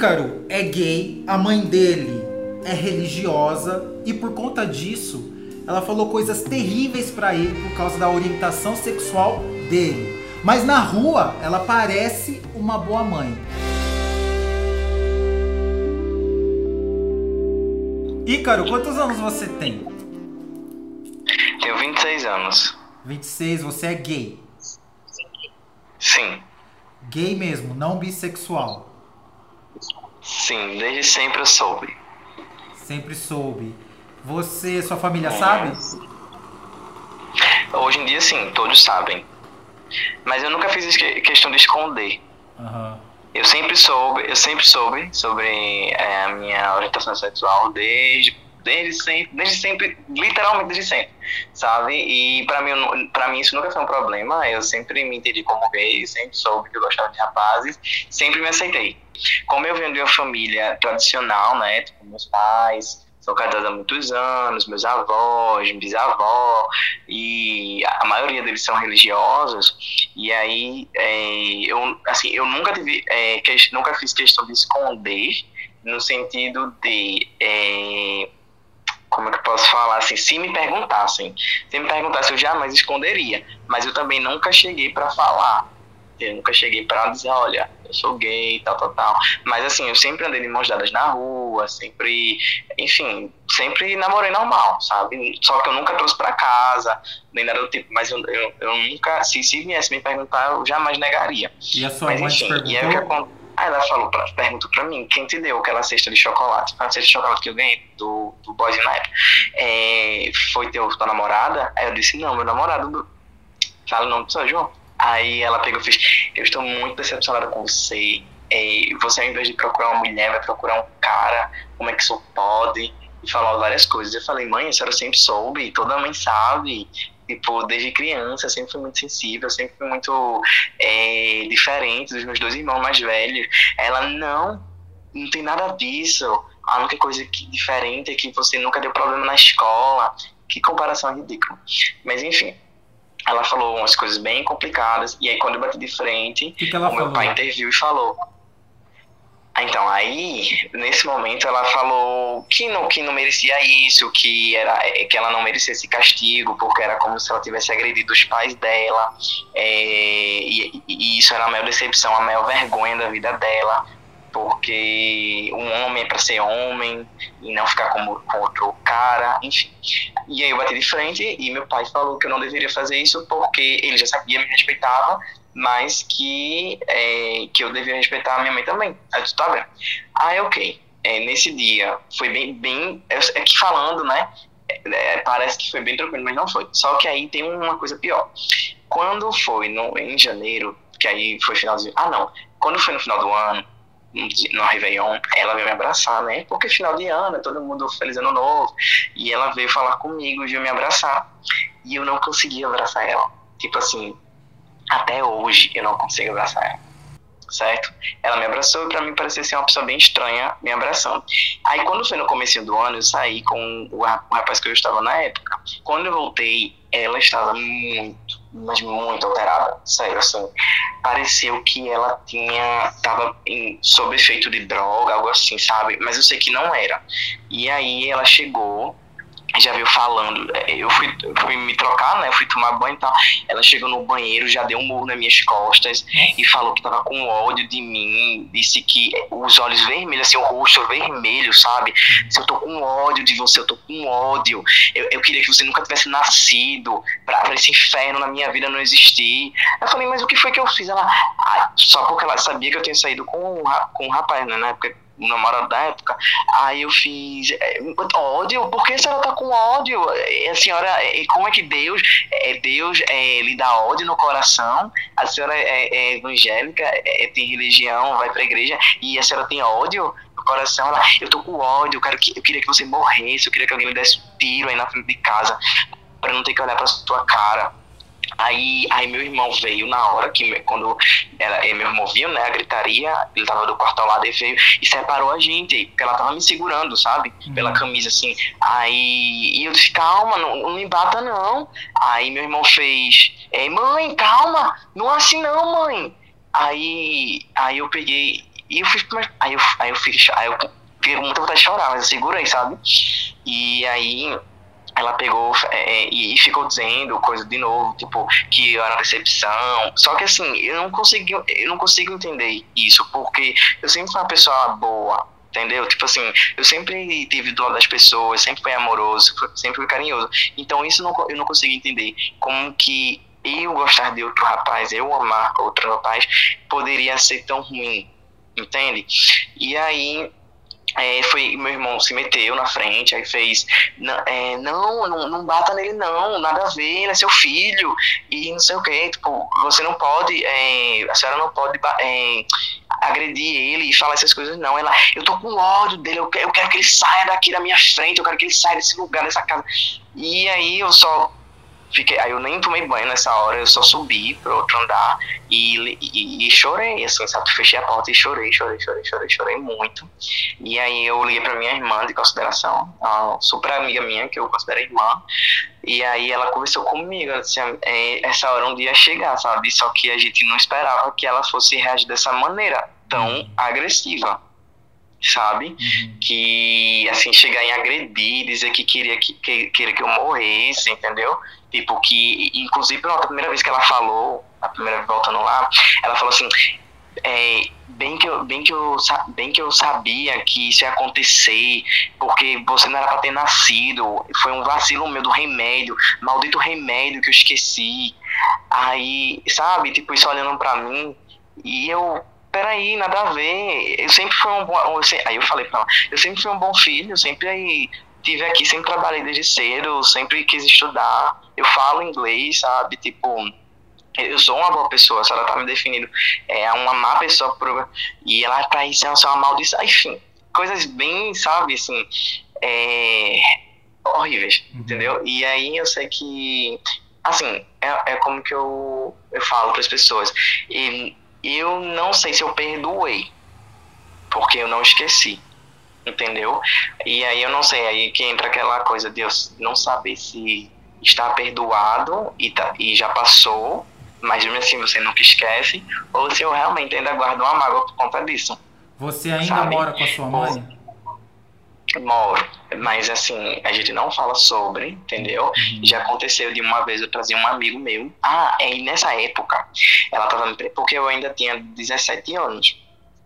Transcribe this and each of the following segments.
Ícaro é gay, a mãe dele é religiosa e por conta disso, ela falou coisas terríveis para ele por causa da orientação sexual dele. Mas na rua, ela parece uma boa mãe. Ícaro, quantos anos você tem? Tenho 26 anos. 26, você é gay. Sim. Gay mesmo, não bissexual. Sim, desde sempre eu soube. Sempre soube. Você, sua família sabe? Hoje em dia, sim, todos sabem. Mas eu nunca fiz questão de esconder. Uhum. Eu sempre soube, eu sempre soube sobre é, a minha orientação sexual desde desde sempre, desde sempre, literalmente desde sempre, sabe? E para mim, para mim isso nunca foi um problema. Eu sempre me entendi como gay, sempre soube que eu gostava de rapazes, sempre me aceitei. Como eu venho de uma família tradicional, né, tipo meus pais, são casados há muitos anos, meus avós, bisavó, e a maioria deles são religiosos, e aí é, eu, assim, eu nunca, tive, é, que, nunca fiz questão de esconder, no sentido de, é, como é que eu posso falar, assim, se me perguntassem, se me perguntassem, eu jamais esconderia, mas eu também nunca cheguei para falar, eu nunca cheguei para dizer, olha, eu sou gay, tal, tal, tal. Mas assim, eu sempre andei de mãos dadas na rua, sempre, enfim, sempre namorei normal, sabe? Só que eu nunca trouxe para casa, nem nada do tipo. Mas eu, eu, eu nunca, se, se viesse me perguntar, eu jamais negaria. E a sua mas, mãe enfim, te perguntou? E aí, o que? Aí ela falou, pra, perguntou pra mim, quem te deu aquela cesta de chocolate? A cesta de chocolate que eu ganhei do, do Boys época. É, foi teu, tua namorada? Aí eu disse, não, meu namorado do... Fala o nome do seu João. Aí ela pegou e fez: Eu estou muito decepcionada com você. É, você, ao invés de procurar uma mulher, vai procurar um cara. Como é que isso pode? E falou várias coisas. Eu falei: Mãe, a senhora sempre soube, toda mãe sabe. Tipo, desde criança, eu sempre fui muito sensível, sempre fui muito é, diferente dos meus dois irmãos mais velhos. Ela: Não, não tem nada disso. A única coisa que, diferente é que você nunca deu problema na escola. Que comparação ridícula. Mas enfim ela falou umas coisas bem complicadas, e aí quando eu bati de frente, o meu falou? pai interviu e falou. Então, aí, nesse momento, ela falou que não, que não merecia isso, que, era, que ela não merecia esse castigo, porque era como se ela tivesse agredido os pais dela, é, e, e isso era a maior decepção, a maior vergonha da vida dela, porque um homem é para ser homem e não ficar como com outro cara, enfim. E aí eu bati de frente e meu pai falou que eu não deveria fazer isso porque ele já sabia, me respeitava, mas que, é, que eu deveria respeitar a minha mãe também. Aí tu tá vendo? Aí, ok. É, nesse dia foi bem, bem. É, é que falando, né? É, parece que foi bem tranquilo, mas não foi. Só que aí tem uma coisa pior. Quando foi no, em janeiro, que aí foi finalzinho. Ah, não. Quando foi no final do ano, no Réveillon, ela veio me abraçar, né? Porque final de ano, todo mundo feliz ano novo. E ela veio falar comigo, veio me abraçar. E eu não consegui abraçar ela. Tipo assim, até hoje eu não consigo abraçar ela. Certo? Ela me abraçou e pra mim parecia ser uma pessoa bem estranha me abraçando. Aí quando foi no começo do ano, eu saí com o rapaz que eu estava na época. Quando eu voltei, ela estava muito, mas muito alterada. Sério, assim. Pareceu que ela tinha. tava em, sob efeito de droga, algo assim, sabe? Mas eu sei que não era. E aí ela chegou já veio falando, é, eu fui, fui me trocar, né, fui tomar banho e tal, ela chegou no banheiro, já deu um murro nas minhas costas e falou que tava com ódio de mim, disse que os olhos vermelhos, assim, o rosto vermelho, sabe, se eu tô com ódio de você, eu tô com ódio, eu, eu queria que você nunca tivesse nascido, pra, pra esse inferno na minha vida não existir, eu falei, mas o que foi que eu fiz? Ela, ah, só porque ela sabia que eu tinha saído com, com um rapaz, né, na época namorado da época, aí eu fiz é, ódio, por que a senhora tá com ódio? A senhora, é, como é que Deus, é, Deus é, lhe dá ódio no coração? A senhora é, é evangélica, é, tem religião, vai pra igreja, e a senhora tem ódio coração? Ela, eu tô com ódio, eu, quero que, eu queria que você morresse, eu queria que alguém me desse um tiro aí na frente de casa, para não ter que olhar pra sua cara. Aí, aí meu irmão veio na hora que quando ela, meu irmão viu, né, a gritaria, ele tava do quarto ao lado e veio e separou a gente, porque ela tava me segurando, sabe? Uhum. Pela camisa assim. Aí e eu disse, calma, não, não me bata não. Aí meu irmão fez, Ei, mãe, calma, não é assim não, mãe. Aí, aí eu peguei E eu fui, aí eu, aí eu fiquei, aí eu fiquei com muita vontade de chorar, mas eu segurei, sabe? E aí ela pegou é, e ficou dizendo coisa de novo, tipo, que eu era decepção. Só que assim, eu não consegui, eu não consigo entender isso, porque eu sempre fui uma pessoa boa, entendeu? Tipo assim, eu sempre tive dó das pessoas, sempre fui amoroso, sempre fui carinhoso. Então isso não, eu não consigo entender como que eu gostar de outro rapaz, eu amar outro rapaz, poderia ser tão ruim, entende? E aí é, foi meu irmão se meteu na frente, aí fez é, não, não, não bata nele não, nada a ver, ele é seu filho e não sei o que, tipo, você não pode, é, a senhora não pode é, agredir ele e falar essas coisas não, ela, eu tô com ódio dele, eu quero, eu quero que ele saia daqui da minha frente, eu quero que ele saia desse lugar, dessa casa, e aí eu só Fiquei, aí eu nem tomei banho nessa hora, eu só subi pro outro andar e, e, e, chorei, assim, sabe? Fechei a porta e chorei, chorei, chorei, chorei, chorei muito. E aí eu liguei pra minha irmã de consideração, uma super amiga minha, que eu considero irmã, e aí ela conversou comigo, ela disse, é, essa hora um dia ia chegar, sabe? Só que a gente não esperava que ela fosse reagir dessa maneira tão agressiva sabe? Uhum. Que, assim, chegar em agredir, dizer que queria que, que, queria que eu morresse, entendeu? Tipo, que, inclusive, a primeira vez que ela falou, a primeira vez voltando lá, ela falou assim, é, bem que eu bem que eu bem que eu sabia que isso ia acontecer porque você não era para ter nascido foi um vacilo meu do remédio maldito remédio que eu esqueci aí sabe tipo isso olhando para mim e eu peraí nada a ver eu sempre fui um bom aí eu falei para ela eu sempre fui um bom filho sempre aí tive aqui sempre trabalhei desde cedo sempre quis estudar eu falo inglês, sabe? Tipo, eu sou uma boa pessoa, a senhora tá me definindo é uma má pessoa e ela tá aí sendo uma maldição, enfim, coisas bem, sabe, assim, é, horríveis, uhum. entendeu? E aí eu sei que, assim, é, é como que eu, eu falo para as pessoas, e eu não sei se eu perdoei, porque eu não esqueci, entendeu? E aí eu não sei, aí que entra aquela coisa de eu não saber se está perdoado e, tá, e já passou, mas mesmo assim você nunca esquece, ou se eu realmente ainda guardo uma mágoa por conta disso. Você ainda sabe? mora com a sua mãe? Moro, mas assim, a gente não fala sobre, entendeu? Uhum. Já aconteceu de uma vez eu trazer um amigo meu. Ah, é, e nessa época, ela tava. Porque eu ainda tinha 17 anos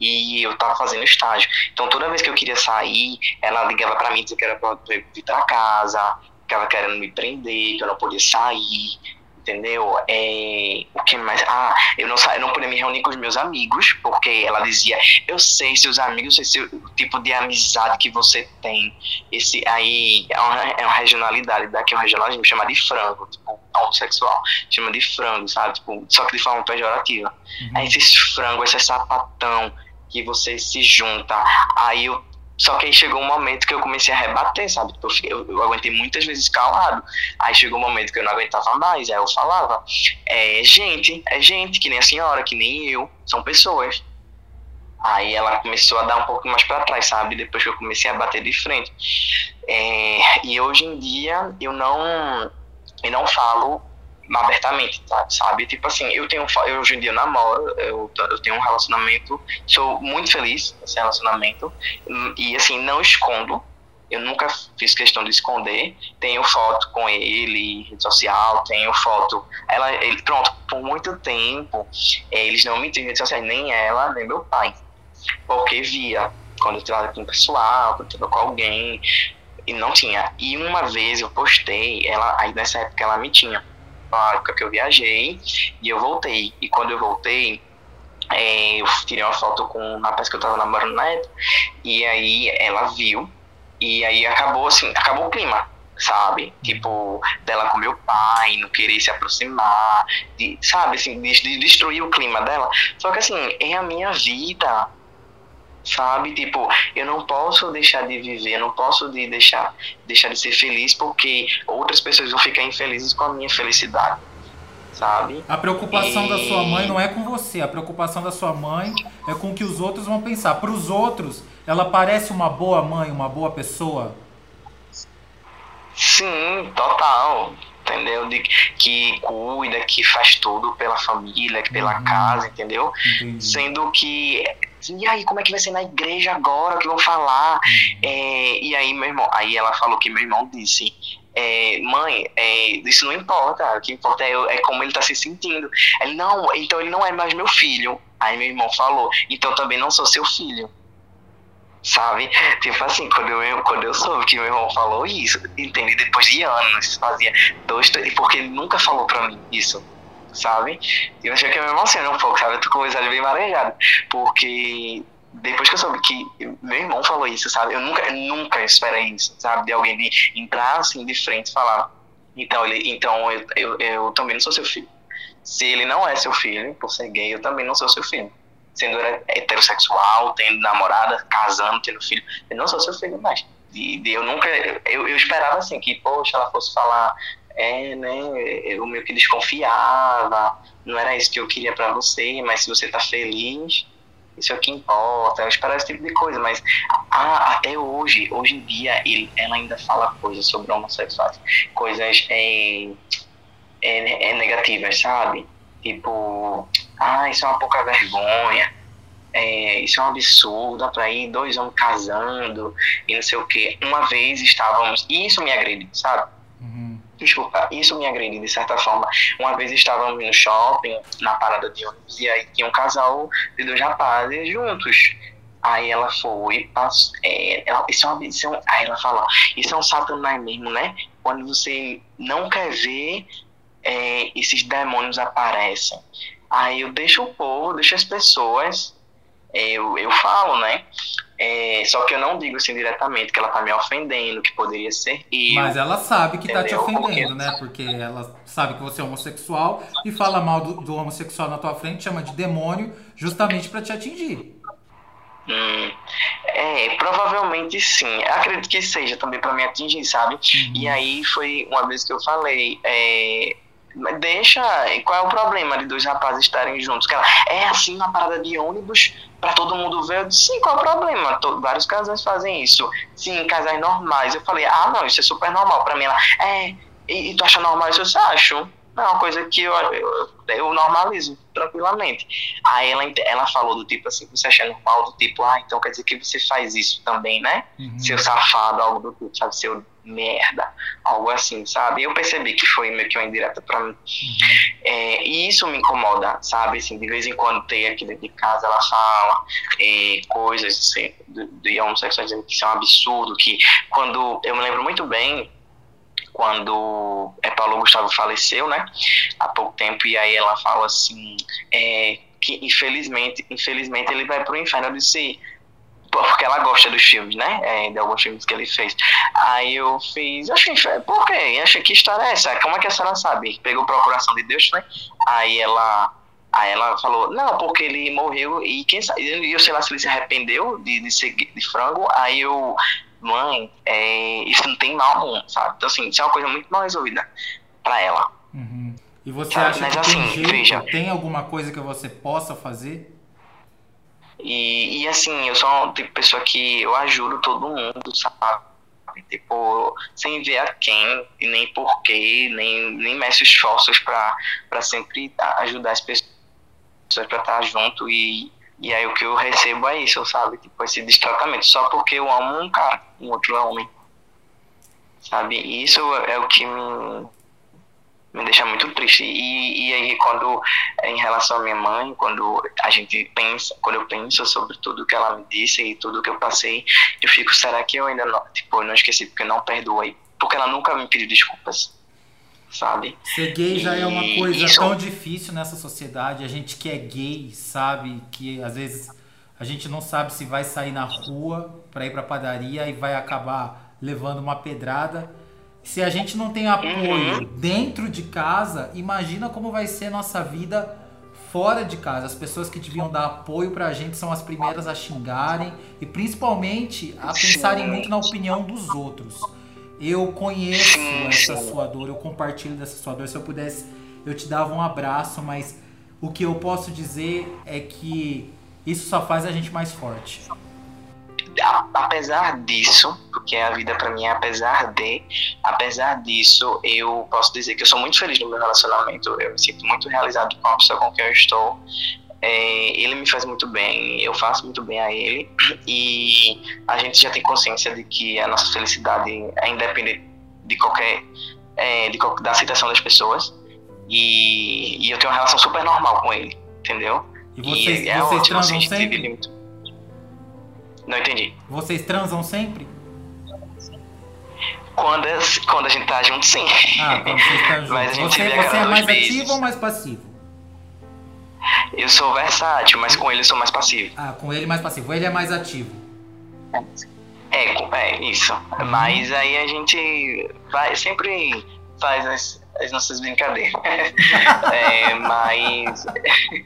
e eu tava fazendo estágio. Então toda vez que eu queria sair, ela ligava para mim dizendo que era pra eu vir pra casa, ficava querendo me prender, que eu não podia sair, entendeu? É, o que mais? Ah, eu não, eu não podia me reunir com os meus amigos, porque ela dizia, eu sei seus amigos, eu sei o tipo de amizade que você tem. Esse aí é uma, é uma regionalidade, daqui é uma regionalidade chama de frango, tipo, homossexual, chama de frango, sabe? Tipo, só que de forma pejorativa. Uhum. Aí esses frangos, esse sapatão que você se junta, aí eu só que aí chegou um momento que eu comecei a rebater, sabe? Tipo, eu, eu, aguentei muitas vezes calado. Aí chegou um momento que eu não aguentava mais. Aí eu falava: é gente, é gente, que nem a senhora, que nem eu, são pessoas. Aí ela começou a dar um pouco mais para trás, sabe? Depois que eu comecei a bater de frente. É, e hoje em dia eu não, eu não falo abertamente, tá? sabe? Tipo assim, eu tenho, eu hoje em dia namoro, eu, eu tenho um relacionamento, sou muito feliz nesse relacionamento, e assim, não escondo, eu nunca fiz questão de esconder, tenho foto com ele, rede social, tenho foto, ela, ele, pronto, por muito tempo, eles não me tinham rede social, nem ela, nem meu pai, porque via, quando eu tava com o pessoal, quando eu tava com alguém, e não tinha, e uma vez eu postei, ela, aí nessa época ela me tinha, na época que eu viajei e eu voltei. E quando eu voltei, é, eu tirei uma foto com um rapaz que eu tava namorando na época, e aí ela viu, e aí acabou assim, acabou o clima, sabe? Tipo, dela com meu pai, não querer se aproximar, de, sabe, assim, de, de destruir o clima dela. Só que assim, é a minha vida, sabe? Tipo, eu não posso deixar de viver, não posso de deixar, deixar de ser feliz porque outras pessoas vão ficar infelizes com a minha felicidade, sabe? A preocupação e... da sua mãe não é com você, a preocupação da sua mãe é com o que os outros vão pensar. Para os outros, ela parece uma boa mãe, uma boa pessoa? Sim, total entendeu? De, que cuida, que faz tudo pela família, pela uhum. casa, entendeu? Entendi. Sendo que assim, e aí, como é que vai ser na igreja agora? O que vão falar? Uhum. É, e aí, meu irmão, aí ela falou que meu irmão disse, é, mãe, é, isso não importa, o que importa é, é como ele está se sentindo. Ele, não, então ele não é mais meu filho. Aí meu irmão falou, então também não sou seu filho. Sabe? Tipo assim, quando eu, quando eu soube que meu irmão falou isso, entende? Depois de anos, fazia dois, três, porque ele nunca falou pra mim isso, sabe? E eu achei que eu me emocionei um pouco, sabe? Eu tô com o bem marejado, porque depois que eu soube que meu irmão falou isso, sabe? Eu nunca, nunca esperei isso, sabe? De alguém de entrar assim de frente e falar. Então, ele, então eu, eu, eu também não sou seu filho. Se ele não é seu filho, por ser gay, eu também não sou seu filho. Sendo heterossexual, tendo namorada, casando, tendo filho, eu não sou seu filho mais. E, eu nunca, eu, eu esperava assim, que, poxa, ela fosse falar, é, né, eu meio que desconfiava, não era isso que eu queria para você, mas se você tá feliz, isso é o que importa, eu esperava esse tipo de coisa, mas até hoje, hoje em dia, ele, ela ainda fala coisas sobre homossexuais, coisas é, é, é negativas, sabe? Tipo, ah, isso é uma pouca vergonha, é, isso é um absurdo, pra ir dois homens casando e não sei o que. Uma vez estávamos, e isso me agrediu, sabe? Desculpa, isso me agrediu de certa forma. Uma vez estávamos no shopping, na parada de ônibus, e aí tinha um casal de dois rapazes juntos. Aí ela foi, passou, é, ela, isso é uma, isso é um, aí ela fala, isso é um satanás mesmo, né? Quando você não quer ver é, esses demônios aparecem. Aí eu deixo o povo, deixo as pessoas, eu, eu falo, né? É, só que eu não digo assim diretamente que ela tá me ofendendo, que poderia ser eu. Mas ela sabe que entendeu? tá te ofendendo, né? Porque ela sabe que você é homossexual e fala mal do, do homossexual na tua frente, chama de demônio, justamente para te atingir. Hum, é, provavelmente sim. Acredito que seja também para me atingir, sabe? Uhum. E aí foi uma vez que eu falei, é, deixa. Qual é o problema de dois rapazes estarem juntos? Que ela, é assim na parada de ônibus para todo mundo ver. Eu disse, sim, qual é o problema? Vários casais fazem isso. Sim, casais normais. Eu falei, ah, não, isso é super normal. Para mim, ela, é, e, e, tu acha normal isso? Eu acho. Não, é uma coisa que eu, eu, eu, normalizo tranquilamente. Aí ela, ela falou do tipo assim, você acha normal, do tipo, ah, então quer dizer que você faz isso também, né? Uhum. Seu safado, algo do tipo, sabe? Seu merda, algo assim, sabe? Eu percebi que foi meio que uma indireta pra mim. Uhum. É, e isso me incomoda, sabe? Assim, de vez em quando tem aqui dentro de casa, ela fala é, coisas assim, de, de homossexuais que isso é um absurdo, que quando, eu me lembro muito bem, quando é, Paulo Gustavo faleceu, né, há pouco tempo, e aí ela fala assim, é, que infelizmente, infelizmente ele vai pro inferno. Eu disse, porque ela gosta dos filmes, né? É, de alguns filmes que ele fez. Aí eu fiz, achei, por quê? Achei que história é essa? Como é que a senhora sabe? Pegou Procuração de Deus, né? Aí ela, aí ela falou, não, porque ele morreu e quem sabe, eu sei lá se ele se arrependeu de, de ser de frango. Aí eu, mãe, é, isso não tem mal nenhum, sabe? Então assim, isso é uma coisa muito mal resolvida pra ela. Uhum. E você sabe? acha Mas, que assim, tem, jeito, veja, tem alguma coisa que você possa fazer? E, e assim, eu sou uma tipo, pessoa que eu ajudo todo mundo, sabe? Tipo, sem ver a quem, e nem porquê, nem, nem meço esforços para sempre ajudar as pessoas para estar junto e, e aí o que eu recebo é isso, sabe? Tipo, esse destratamento, só porque eu amo um cara, um outro homem. Sabe? E isso é o que me, me deixa muito triste. E, e aí, quando, em relação à minha mãe, quando a gente pensa, quando eu penso sobre tudo que ela me disse e tudo que eu passei, eu fico, será que eu ainda não, tipo, eu não esqueci porque eu não perdoei? Porque ela nunca me pediu desculpas, sabe? Ser gay já é uma coisa isso... tão difícil nessa sociedade. A gente que é gay sabe que às vezes a gente não sabe se vai sair na rua para ir para padaria e vai acabar levando uma pedrada se a gente não tem apoio uhum. dentro de casa, imagina como vai ser nossa vida fora de casa. As pessoas que deviam dar apoio pra gente são as primeiras a xingarem e principalmente a pensarem muito na opinião dos outros. Eu conheço essa sua dor, eu compartilho dessa sua dor. Se eu pudesse, eu te dava um abraço, mas o que eu posso dizer é que isso só faz a gente mais forte apesar disso, porque a vida para mim é apesar de, apesar disso, eu posso dizer que eu sou muito feliz no meu relacionamento, eu me sinto muito realizado com a pessoa com quem eu estou. É, ele me faz muito bem, eu faço muito bem a ele, e a gente já tem consciência de que a nossa felicidade é independente de qualquer. É, de, da aceitação das pessoas. E, e, eu tenho uma relação super normal com ele, entendeu? E vocês, e é vocês ótimo, transam assim, sempre? Muito... Não entendi. Vocês transam sempre? Quando, quando a gente tá junto, sim. Ah, quando vocês estão juntos. Mas a gente você, você é mais vezes. ativo ou mais passivo? Eu sou versátil, mas com ele eu sou mais passivo. Ah, com ele mais passivo. Ele é mais ativo. É, é isso. Uhum. Mas aí a gente vai sempre faz as, as nossas brincadeiras. é, mas.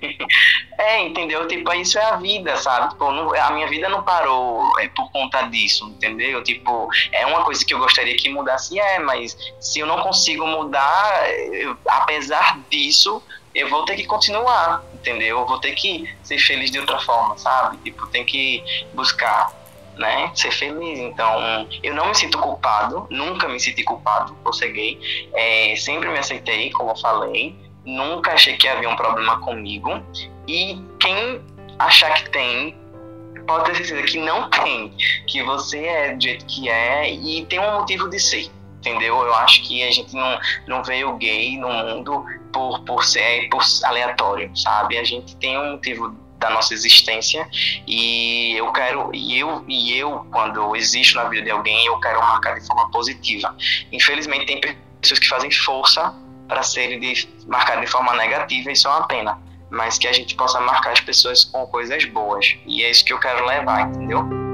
é, entendeu? Tipo, isso é a vida, sabe? Tipo, não, a minha vida não parou é, por conta disso, entendeu? Tipo, é uma coisa que eu gostaria que mudasse, é, mas se eu não consigo mudar, eu, apesar disso, eu vou ter que continuar, entendeu? Eu vou ter que ser feliz de outra forma, sabe? Tipo, tem que buscar, né? Ser feliz. Então, eu não me sinto culpado, nunca me senti culpado por ser gay. É, sempre me aceitei, como eu falei. Nunca achei que havia um problema comigo. E quem achar que tem, pode ter certeza que não tem. Que você é do jeito que é e tem um motivo de ser entendeu? Eu acho que a gente não, não veio gay no mundo por, por ser por aleatório, sabe? A gente tem um motivo da nossa existência e eu quero e eu e eu quando eu existo na vida de alguém eu quero marcar de forma positiva infelizmente tem pessoas que fazem força para serem de, marcadas de forma negativa isso é uma pena mas que a gente possa marcar as pessoas com coisas boas e é isso que eu quero levar entendeu